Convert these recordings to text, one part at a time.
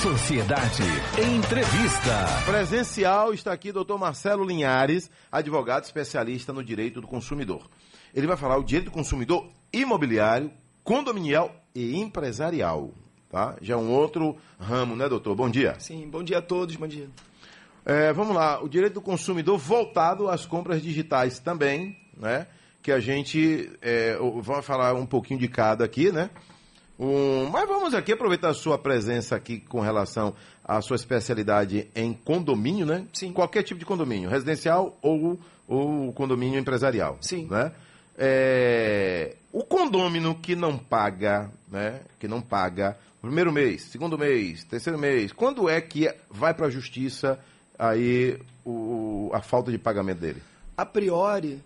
Sociedade Entrevista. Presencial está aqui doutor Marcelo Linhares, advogado especialista no direito do consumidor. Ele vai falar o direito do consumidor imobiliário, condominial e empresarial. Tá? Já é um outro ramo, né, doutor? Bom dia. Sim, bom dia a todos, bom dia. É, vamos lá, o direito do consumidor voltado às compras digitais também, né? Que a gente é, vai falar um pouquinho de cada aqui, né? Um, mas vamos aqui aproveitar a sua presença aqui com relação à sua especialidade em condomínio, né? Sim. Qualquer tipo de condomínio, residencial ou, ou condomínio empresarial. Sim. Né? É, o condômino que não paga, né? Que não paga primeiro mês, segundo mês, terceiro mês, quando é que vai para a justiça aí o, a falta de pagamento dele? A priori,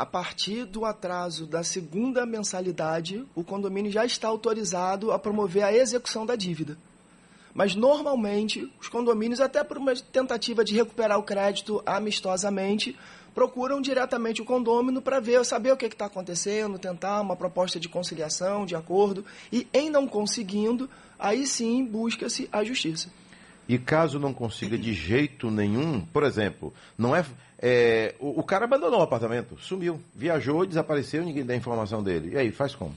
a partir do atraso da segunda mensalidade, o condomínio já está autorizado a promover a execução da dívida. Mas normalmente, os condomínios, até por uma tentativa de recuperar o crédito amistosamente, procuram diretamente o condômino para ver, saber o que está acontecendo, tentar uma proposta de conciliação, de acordo, e em não conseguindo, aí sim busca-se a justiça. E caso não consiga de jeito nenhum, por exemplo, não é, é o, o, cara abandonou o apartamento, sumiu, viajou, desapareceu, ninguém dá informação dele. E aí, faz como?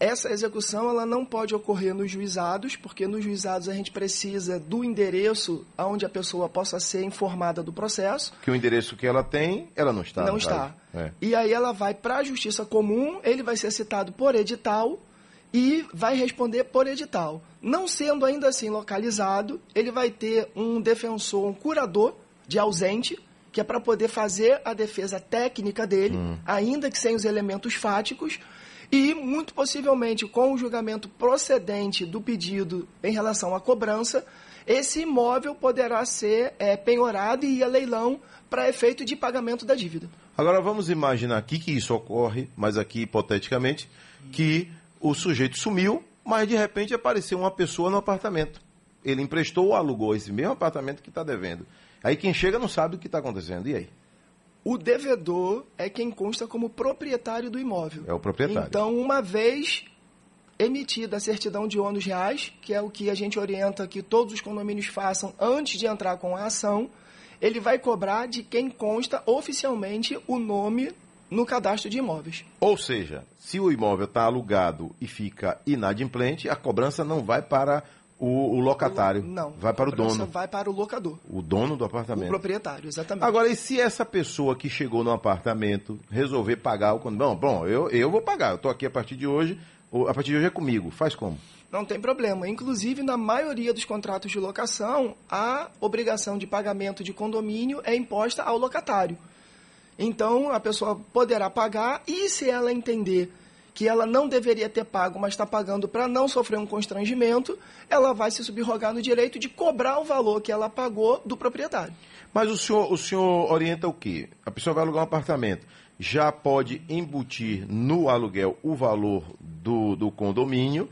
Essa execução ela não pode ocorrer nos juizados, porque nos juizados a gente precisa do endereço onde a pessoa possa ser informada do processo. Que o endereço que ela tem, ela não está. Não está. É. E aí ela vai para a justiça comum, ele vai ser citado por edital e vai responder por edital. Não sendo ainda assim localizado, ele vai ter um defensor, um curador de ausente, que é para poder fazer a defesa técnica dele, hum. ainda que sem os elementos fáticos, e muito possivelmente com o julgamento procedente do pedido em relação à cobrança, esse imóvel poderá ser é, penhorado e ir a leilão para efeito de pagamento da dívida. Agora vamos imaginar aqui que isso ocorre, mas aqui hipoteticamente, que o sujeito sumiu, mas de repente apareceu uma pessoa no apartamento. Ele emprestou ou alugou esse mesmo apartamento que está devendo. Aí quem chega não sabe o que está acontecendo. E aí? O devedor é quem consta como proprietário do imóvel. É o proprietário. Então, uma vez emitida a certidão de ônus reais, que é o que a gente orienta que todos os condomínios façam antes de entrar com a ação, ele vai cobrar de quem consta oficialmente o nome no cadastro de imóveis. Ou seja, se o imóvel está alugado e fica inadimplente, a cobrança não vai para o, o locatário. O, não. Vai para o dono. vai para o locador. O dono do apartamento. O proprietário, exatamente. Agora, e se essa pessoa que chegou no apartamento resolver pagar o condomínio? Bom, bom eu, eu vou pagar. Eu estou aqui a partir de hoje. A partir de hoje é comigo. Faz como? Não tem problema. Inclusive, na maioria dos contratos de locação, a obrigação de pagamento de condomínio é imposta ao locatário. Então, a pessoa poderá pagar e se ela entender que ela não deveria ter pago, mas está pagando para não sofrer um constrangimento, ela vai se subrogar no direito de cobrar o valor que ela pagou do proprietário. Mas o senhor, o senhor orienta o quê? A pessoa vai alugar um apartamento, já pode embutir no aluguel o valor do, do condomínio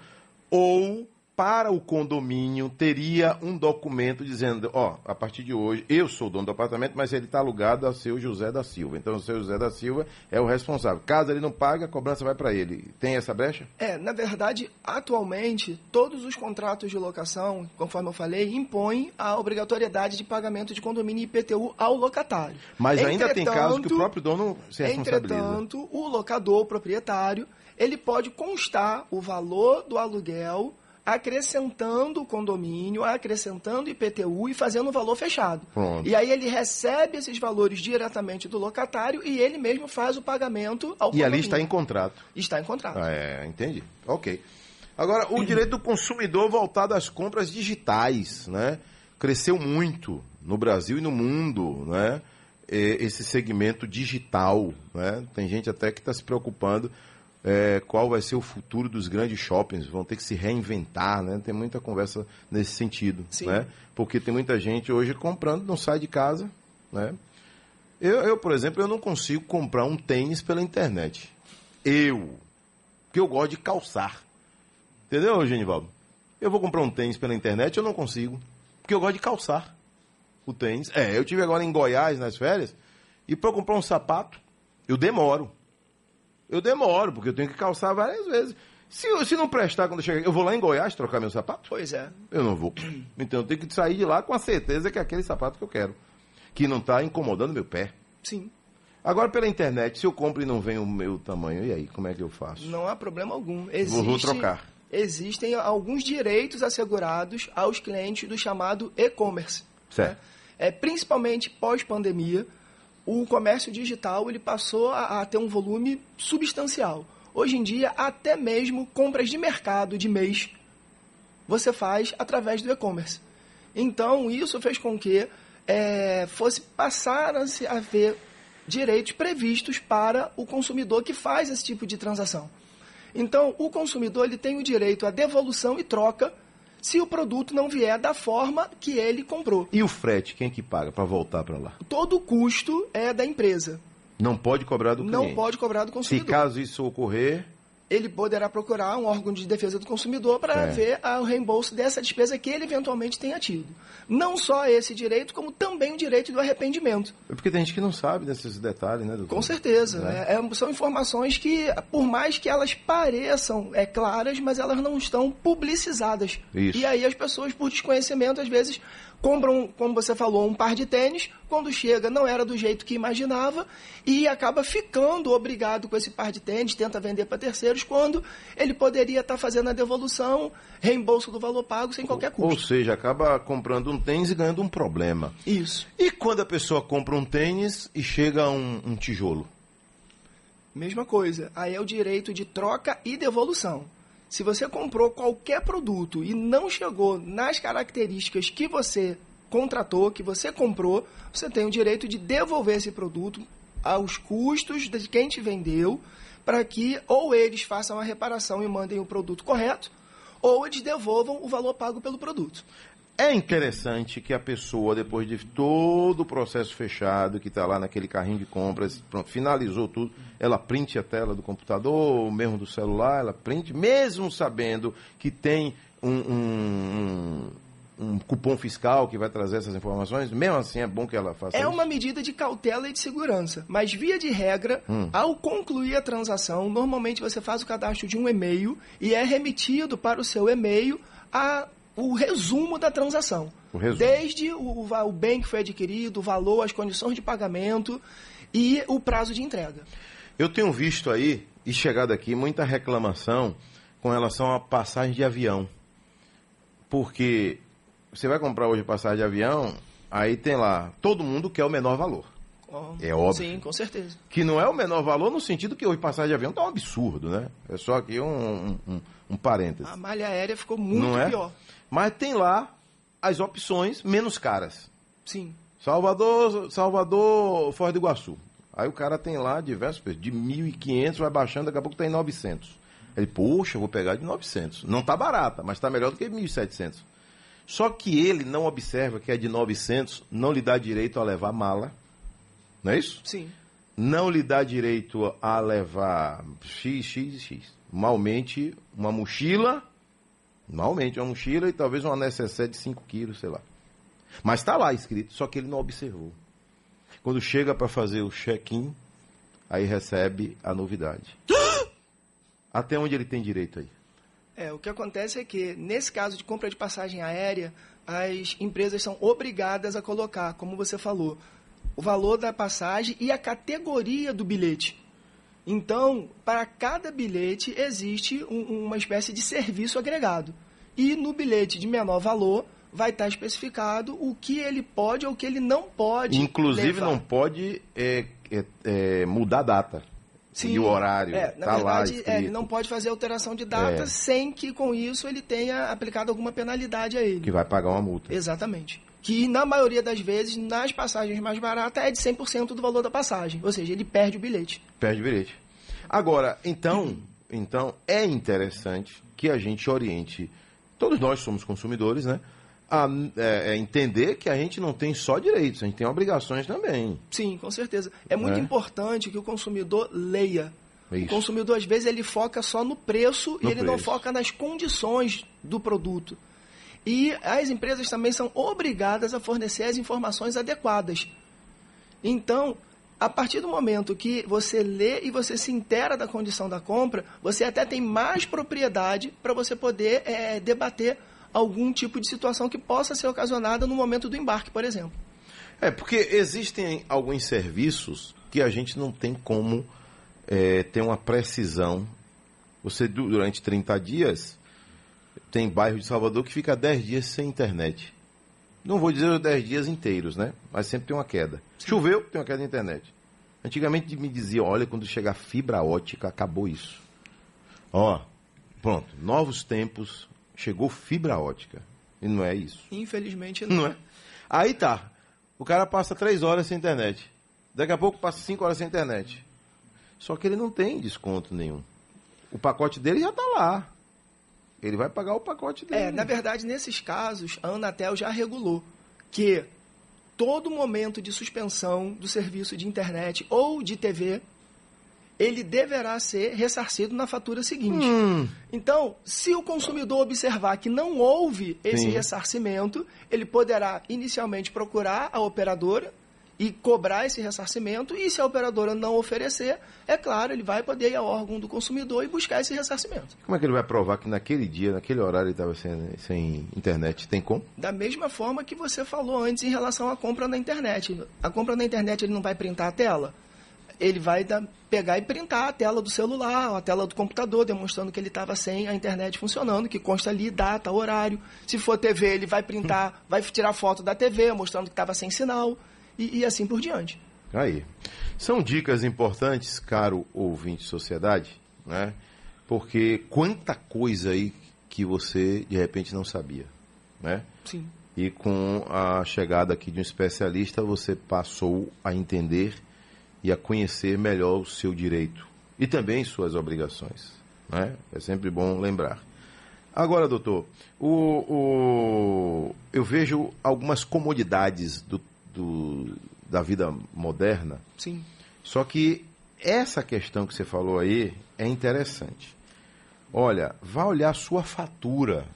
ou para o condomínio teria um documento dizendo, ó, a partir de hoje, eu sou dono do apartamento, mas ele está alugado a seu José da Silva. Então, o seu José da Silva é o responsável. Caso ele não pague, a cobrança vai para ele. Tem essa brecha? É, na verdade, atualmente, todos os contratos de locação, conforme eu falei, impõem a obrigatoriedade de pagamento de condomínio IPTU ao locatário. Mas ainda tem casos que o próprio dono se responsabiliza. Entretanto, o locador, o proprietário, ele pode constar o valor do aluguel acrescentando o condomínio, acrescentando IPTU e fazendo um valor fechado. Pronto. E aí ele recebe esses valores diretamente do locatário e ele mesmo faz o pagamento ao e condomínio. E ali está em contrato. Está em contrato. Ah, é, entendi. Ok. Agora, o direito do consumidor voltado às compras digitais, né? Cresceu muito no Brasil e no mundo, né? Esse segmento digital, né? Tem gente até que está se preocupando é, qual vai ser o futuro dos grandes shoppings, vão ter que se reinventar, né? Tem muita conversa nesse sentido, Sim. né? Porque tem muita gente hoje comprando, não sai de casa, né? Eu, eu, por exemplo, eu não consigo comprar um tênis pela internet. Eu, que eu gosto de calçar. Entendeu, Genivaldo? Eu vou comprar um tênis pela internet, eu não consigo, porque eu gosto de calçar o tênis. É, eu tive agora em Goiás nas férias e para comprar um sapato, eu demoro. Eu demoro, porque eu tenho que calçar várias vezes. Se, se não prestar quando eu chegar, eu vou lá em Goiás trocar meu sapato? Pois é. Eu não vou. Então eu tenho que sair de lá com a certeza que é aquele sapato que eu quero. Que não está incomodando meu pé. Sim. Agora pela internet, se eu compro e não vem o meu tamanho, e aí, como é que eu faço? Não há problema algum. Vou, Existe, vou trocar. Existem alguns direitos assegurados aos clientes do chamado e-commerce. Certo. É, principalmente pós-pandemia, o comércio digital ele passou a, a ter um volume substancial. Hoje em dia, até mesmo compras de mercado de mês você faz através do e-commerce. Então, isso fez com que é, fosse passar a se haver direitos previstos para o consumidor que faz esse tipo de transação. Então, o consumidor ele tem o direito à devolução e troca se o produto não vier da forma que ele comprou. E o frete, quem que paga para voltar para lá? Todo o custo é da empresa. Não pode cobrar do cliente. Não pode cobrar do Se consumidor. caso isso ocorrer, Ele poderá procurar um órgão de defesa do consumidor para É. ver o reembolso dessa despesa que ele eventualmente tenha tido. Não só esse direito, como também o direito do arrependimento. é porque tem gente que não sabe desses detalhes, né, doutor? Com certeza. Né? É, é, são informações que, por mais que elas pareçam é, claras, mas elas não estão publicizadas. Isso. E aí as pessoas, por desconhecimento, às vezes compram, como você falou, um par de tênis, quando chega não era do jeito que imaginava e acaba ficando obrigado com esse par de tênis, tenta vender para terceiros, quando ele poderia estar fazendo a devolução, reembolso do valor pago sem qualquer Ou custo. seja, acaba comprando um tênis e ganhando um problema. Isso. E quando a pessoa compra um tênis e chega um, um tijolo? Mesma coisa. Aí é o direito de troca e devolução. Se você comprou qualquer produto e não chegou nas características que você contratou, que você comprou, você tem o direito de devolver esse produto aos custos de quem te vendeu, para que ou eles façam a reparação e mandem o produto correto, ou eles devolvam o valor pago pelo produto. É interessante que a pessoa, depois de todo o processo fechado, que está lá naquele carrinho de compras, pronto, finalizou tudo, ela printe a tela do computador, ou mesmo do celular, ela printe, mesmo sabendo que tem um, um- um- um cupom fiscal que vai trazer essas informações, mesmo assim é bom que ela faça É isso. uma medida de cautela e de segurança. Mas, via de regra, ao concluir a transação, normalmente você faz o cadastro de um e-mail e é remetido para o seu e-mail a, o resumo da transação. O resumo. Desde o, o bem que foi adquirido, o valor, as condições de pagamento e o prazo de entrega. Eu tenho visto aí, e chegado aqui, muita reclamação com relação a passagem de avião. Porque você vai comprar hoje passagem de avião, aí tem lá, todo mundo quer o menor valor. Ó, É óbvio. Sim, com certeza. Que não é o menor valor no sentido que hoje passagem de avião tá um absurdo, né? É só aqui um, um, um, um parêntese. A malha aérea ficou muito não é? Mas tem lá as opções menos caras. Sim. Salvador, Salvador, Foz do Iguaçu. Aí o cara tem lá diversos preços, de 1.500 vai baixando, daqui a pouco tá em 900. Ele, poxa, vou pegar de 900. Não tá barata, mas tá melhor do que 1.700. Só que ele não observa que é de 900, não lhe dá direito a levar mala. Não é isso? Sim. Não lhe dá direito a levar X, X, X. Malmente uma mochila, malmente uma mochila e talvez uma necessaire de 5 quilos, sei lá. Mas está lá escrito, só que ele não observou. Quando chega para fazer o check-in, aí recebe a novidade. Até onde ele tem direito aí? É, o que acontece é que, nesse caso de compra de passagem aérea, as empresas são obrigadas a colocar, como você falou, o valor da passagem e a categoria do bilhete. Então, para cada bilhete existe um- uma espécie de serviço agregado. E no bilhete de menor valor vai estar especificado o que ele pode ou o que ele não pode. Inclusive levar. não pode é, é, é, mudar a data e o horário. É, na tá lá verdade, é, escrito. ele não pode fazer alteração de data É. sem que com isso ele tenha aplicado alguma penalidade a ele. Que vai pagar uma multa. Exatamente. Que na maioria das vezes, nas passagens mais baratas, é de 100% do valor da passagem. Ou seja, ele perde o bilhete. Perde o bilhete. Agora, então, então é interessante que a gente oriente, todos nós somos consumidores, né? A é, é entender que a gente não tem só direitos, a gente tem obrigações também. Sim, com certeza. É muito É. importante que o consumidor leia. É O isso. consumidor, às vezes, ele foca só no preço e No ele não preço. foca nas condições do produto. E as empresas também são obrigadas a fornecer as informações adequadas. Então, a partir do momento que você lê e você se intera da condição da compra, você até tem mais propriedade para você poder é, debater algum tipo de situação que possa ser ocasionada no momento do embarque, por exemplo. É, porque existem alguns serviços que a gente não tem como é, ter uma precisão. Você, durante 30 dias, tem bairro de Salvador que fica 10 dias sem internet. Não vou dizer os 10 dias inteiros, né? Mas sempre tem uma queda. Sim. Choveu, tem uma queda de internet. Antigamente me diziam, olha, quando chegar fibra ótica, acabou isso. Ó, pronto, novos tempos, chegou fibra ótica. E não é isso. Infelizmente não. Não é? Aí tá. O cara passa três horas sem internet. Daqui a pouco passa cinco horas sem internet. Só que ele não tem desconto nenhum. O pacote dele já está lá. Ele vai pagar o pacote dele. É, na verdade, nesses casos, a Anatel já regulou que todo momento de suspensão do serviço de internet ou de TV, ele deverá ser ressarcido na fatura seguinte. Hum. Então, se o consumidor observar que não houve esse Sim. ressarcimento, ele poderá inicialmente procurar a operadora e cobrar esse ressarcimento, e se a operadora não oferecer, é claro, ele vai poder ir ao órgão do consumidor e buscar esse ressarcimento. Como é que ele vai provar que naquele dia, naquele horário, ele estava sem, sem internet? Tem como? Da mesma forma que você falou antes em relação à compra na internet. A compra na internet ele não vai printar a tela? Ele vai dar, pegar e printar a tela do celular, a tela do computador, demonstrando que ele estava sem a internet funcionando, que consta ali data, horário. Se for TV, ele vai printar, vai tirar foto da TV, mostrando que estava sem sinal e, e assim por diante. Aí. São dicas importantes, caro ouvinte de sociedade, né? Porque quanta coisa aí que você de repente não sabia, né? Sim. E com a chegada aqui de um especialista, você passou a entender e a conhecer melhor o seu direito e também suas obrigações, né? É sempre bom lembrar. Agora, doutor, o, o, eu vejo algumas comodidades do do, da vida moderna. Sim. Só que essa questão que você falou aí é interessante. Olha, vá olhar a sua fatura.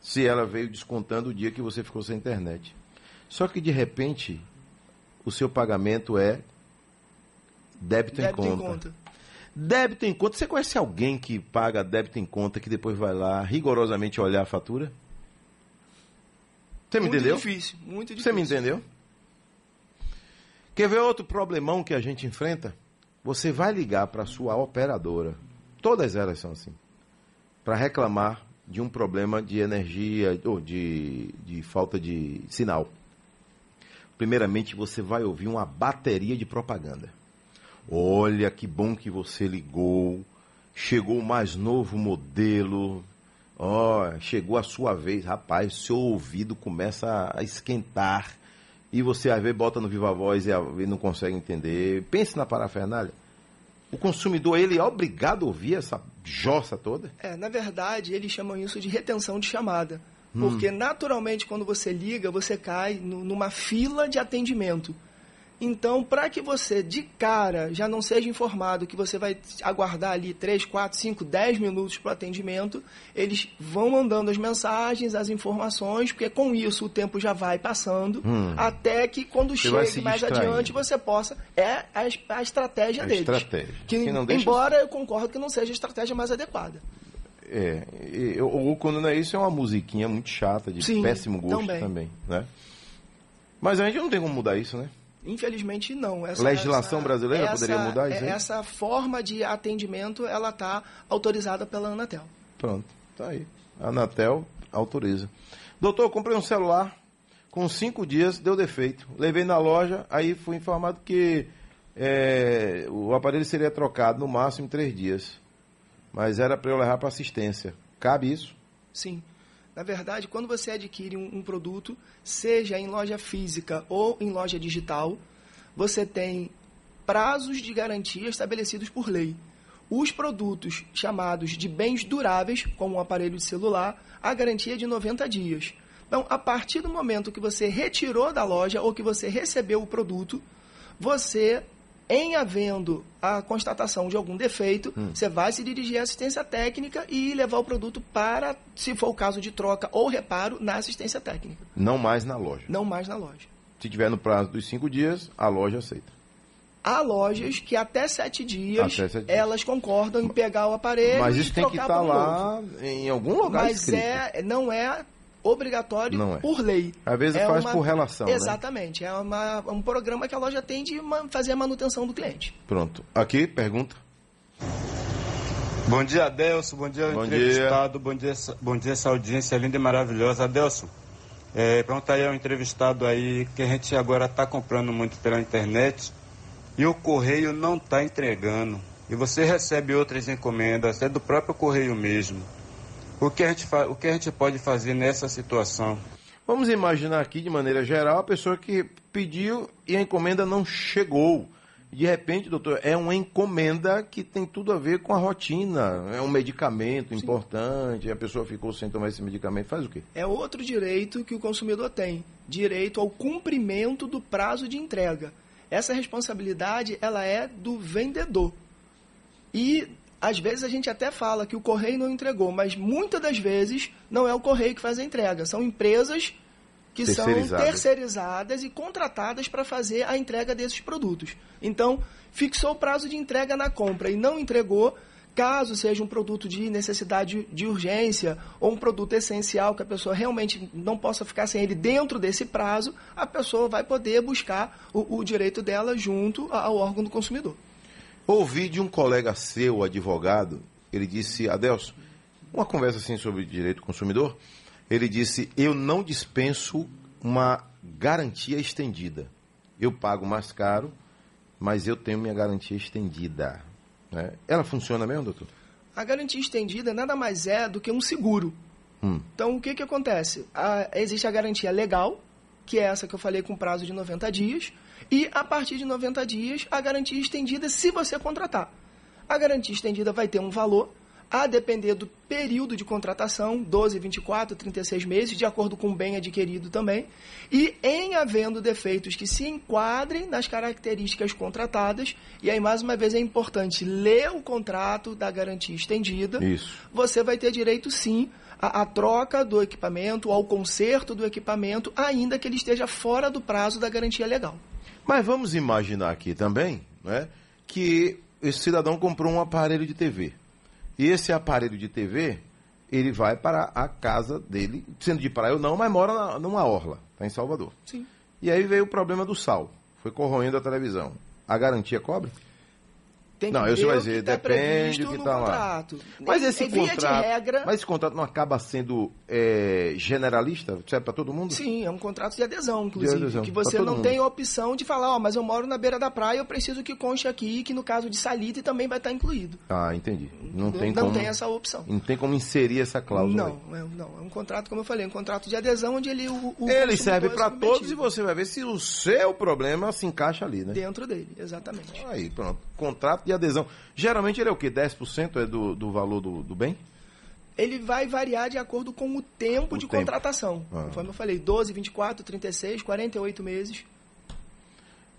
Se ela veio descontando o dia que você ficou sem internet. Só que de repente o seu pagamento é débito, débito em, conta. em conta. Débito em conta. Você conhece alguém que paga débito em conta que depois vai lá rigorosamente olhar a fatura? Você me muito entendeu? Difícil, muito difícil. Você me entendeu? Quer ver outro problemão que a gente enfrenta? Você vai ligar para a sua operadora, todas elas são assim, para reclamar de um problema de energia ou de, de falta de sinal. Primeiramente, você vai ouvir uma bateria de propaganda. Olha que bom que você ligou. Chegou o mais novo modelo Ó, oh, chegou a sua vez, rapaz, seu ouvido começa a esquentar e você às vezes bota no viva voz e não consegue entender. Pense na parafernália. O consumidor, ele é obrigado a ouvir essa jossa toda? É, na verdade, eles chamam isso de retenção de chamada. Hum. Porque, naturalmente, quando você liga, você cai numa fila de atendimento. Então, para que você de cara já não seja informado que você vai aguardar ali 3, 4, 5, 10 minutos para o atendimento, eles vão mandando as mensagens, as informações, porque com isso o tempo já vai passando, hum. até que quando você chegue mais adiante você possa. É a, a estratégia a deles. Estratégia. Que, que embora eu concordo que não seja a estratégia mais adequada. É, ou quando não é isso, é uma musiquinha muito chata, de Sim, péssimo gosto também. também né? Mas a gente não tem como mudar isso, né? Infelizmente não. Essa, Legislação essa, brasileira essa, poderia mudar isso? Aí? Essa forma de atendimento ela está autorizada pela Anatel. Pronto, tá aí. A Anatel autoriza. Doutor, comprei um celular com cinco dias, deu defeito. Levei na loja, aí fui informado que é, o aparelho seria trocado no máximo em três dias. Mas era para eu levar para assistência. Cabe isso? Sim. Na verdade, quando você adquire um, um, produto, seja em loja física ou em loja digital, você tem prazos de garantia estabelecidos por lei. Os produtos chamados de bens duráveis, como um aparelho de celular, a garantia é de 90 dias. Então, a partir do momento que você retirou da loja ou que você recebeu o produto, você em havendo a constatação de algum defeito, hum. você vai se dirigir à assistência técnica e levar o produto para, se for o caso de troca ou reparo, na assistência técnica. Não mais na loja. Não mais na loja. Se tiver no prazo dos cinco dias, a loja aceita. Há lojas que até sete dias, Até sete dias. elas concordam em pegar o aparelho Mas isso tem que estar um lá novo. em algum lugar Mas escrito. é, não é obrigatório Não é. por lei. Às vezes É faz por relação, né? Exatamente. É uma- um programa que a loja tem de fazer a manutenção do cliente. Pronto. Aqui, pergunta. Bom dia, Adelson. Bom dia, Bom entrevistado. Bom dia, essa- bom dia, essa audiência linda e maravilhosa. Adelson, é, pergunta aí ao entrevistado aí que a gente agora está comprando muito pela internet e o correio não está entregando. E você recebe outras encomendas, é do próprio correio mesmo. O que a gente, o que a gente pode fazer nessa situação? Vamos imaginar aqui, de maneira geral, a pessoa que pediu e a encomenda não chegou. De repente, doutor, é uma encomenda que tem tudo a ver com a rotina. É um medicamento importante, a pessoa ficou sem tomar esse medicamento. Faz o quê? É outro direito que o consumidor tem, direito ao cumprimento do prazo de entrega. Essa responsabilidade ela é do vendedor. E às vezes a gente até fala que o correio não entregou, mas muitas das vezes não é o correio que faz a entrega, são empresas que são Terceirizadas. terceirizadas e contratadas para fazer a entrega desses produtos. Então, fixou o prazo de entrega na compra e não entregou, caso seja um produto de necessidade de urgência ou um produto essencial que a pessoa realmente não possa ficar sem ele dentro desse prazo, a pessoa vai poder buscar o, o direito dela junto ao órgão do consumidor. Ouvi de um colega seu, advogado, ele disse, Adelson, uma conversa assim sobre direito do consumidor, ele disse, eu não dispenso uma garantia estendida. Eu pago mais caro, mas eu tenho minha garantia estendida. né? Ela funciona mesmo, doutor? A garantia estendida nada mais é do que um seguro. Hum. Então, o que, que acontece? A- existe a garantia legal, que é essa que eu falei com prazo de 90 dias, e a partir de 90 dias, a garantia estendida se você contratar. A garantia estendida vai ter um valor, a depender do período de contratação, 12, 24, 36 meses, de acordo com o bem adquirido também, e em havendo defeitos que se enquadrem nas características contratadas, e aí mais uma vez é importante ler o contrato da garantia estendida, Isso. você vai ter direito sim à, à troca do equipamento, ao conserto do equipamento, ainda que ele esteja fora do prazo da garantia legal. Mas vamos imaginar aqui também né, que esse cidadão comprou um aparelho de TV. E esse aparelho de TV, ele vai para a casa dele, sendo de praia ou não, mas mora na, numa orla, está em Salvador. Sim. E aí veio o problema do sal. Foi corroendo a televisão. A garantia cobre? Tem Não, que eu ver vai dizer, que tá depende do que no tá lá. contrato. Mas Em- esse via contrato, regra, mas esse contrato não acaba sendo é, generalista? Serve para todo mundo? sim, é um contrato de adesão, inclusive, De adesão, que você não mundo. tem a opção de falar, ó, mas eu moro na beira da praia, eu preciso que conste aqui que no caso de salitre também vai estar incluído. Ah, entendi. Não tem como. essa opção. Não tem como inserir essa cláusula. Não, é, não, é um contrato, como eu falei, um contrato de adesão onde ele o, o Ele consumidor serve é para todos e você vai ver se o seu problema se encaixa ali, né? dentro dele, exatamente. Aí, pronto. Contrato de adesão. Geralmente ele é o quê? 10% é do, do valor do, do bem? Ele vai variar de acordo com o tempo O de tempo. contratação. Ah. Conforme eu falei, 12, 24, 36, 48 meses.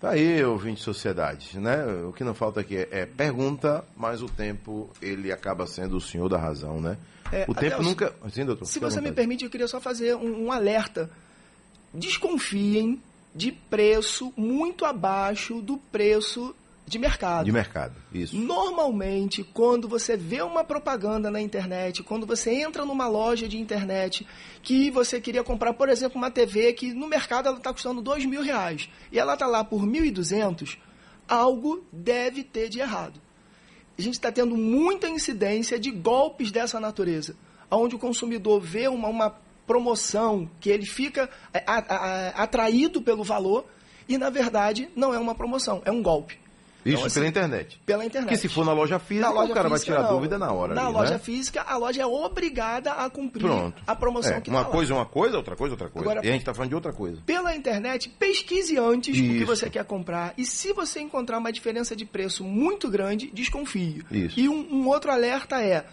Tá aí, ouvinte de sociedade, né? O que não falta aqui é, é pergunta, mas o tempo, ele acaba sendo o senhor da razão, né? É, o tempo Adelson, nunca... Sim, doutor. Se você me permite, eu queria só fazer um, um alerta. Desconfiem de preço muito abaixo do preço de mercado. De mercado, isso. Normalmente, quando você vê uma propaganda na internet, quando você entra numa loja de internet que você queria comprar, por exemplo, uma TV que no mercado ela está custando dois mil reais e ela está lá por 1.200, algo deve ter de errado. A gente está tendo muita incidência de golpes dessa natureza, onde o consumidor vê uma, uma promoção que ele fica é, a- a- atraído pelo valor e, na verdade, não é uma promoção, é um golpe. Isso Então, assim, pela internet. Pela internet. Porque se for na loja física, Na loja o cara vai física, tirar não. dúvida na hora. Na ali, loja né? física, a loja é obrigada a cumprir Pronto. a promoção É, que Uma tá coisa é uma coisa, outra coisa é outra coisa. Agora- e a gente está falando de outra coisa. Pela internet, pesquise antes o que Isso. você quer comprar. E se você encontrar uma diferença de preço muito grande, desconfie. Isso. E um, um outro alerta é: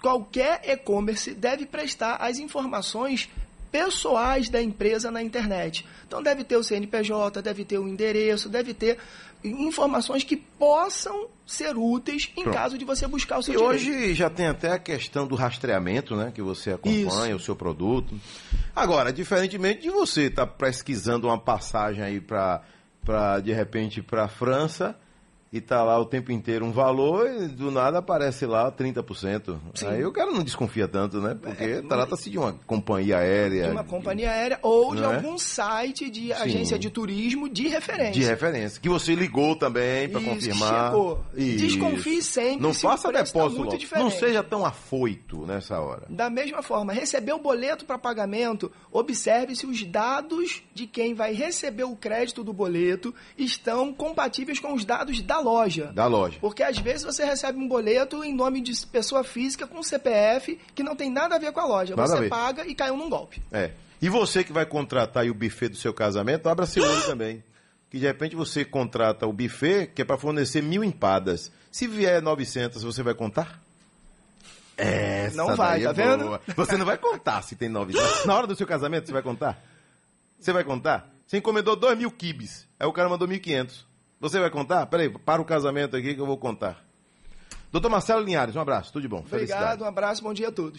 qualquer e-commerce deve prestar as informações pessoais da empresa na internet. Então deve ter o CNPJ, deve ter o endereço, deve ter informações que possam ser úteis em Pronto. caso de você buscar o seu E direito. hoje já tem até a questão do rastreamento, né? Que você acompanha o seu produto. Agora, diferentemente de você estar pesquisando uma passagem aí para de repente para a França e tá lá o tempo inteiro um valor e do nada aparece lá 30%. Sim. Aí o cara não desconfia tanto, né? Porque trata-se de uma companhia aérea. De uma companhia aérea ou de é? algum site de agência de turismo de referência. de referência. Que você ligou também para confirmar. chegou. Isso. Desconfie sempre Não se faça tá depósito diferente. Não seja tão afoito nessa hora. Da mesma forma, receber o boleto para pagamento, observe se os dados de quem vai receber o crédito do boleto estão compatíveis com os dados da loja. Da loja. Porque às vezes você recebe um boleto em nome de pessoa física com CPF que não tem nada a ver com a loja. Nada você paga e caiu num golpe. É. E você que vai contratar o buffet do seu casamento, abra seu olho também. Que de repente você contrata o buffet que é para fornecer mil empadas. Se vier 900, você vai contar? Essa Não vai, daí tá é vendo? boa. Você não vai contar se tem 900. Na hora do seu casamento, você vai contar? Você vai contar? Você encomendou 2 mil quibes. Aí o cara mandou 1.500. Você vai contar? Peraí, para o casamento aqui que eu vou contar. Doutor Marcelo Linhares, um abraço, tudo de bom. Obrigado, um abraço, bom dia a todos.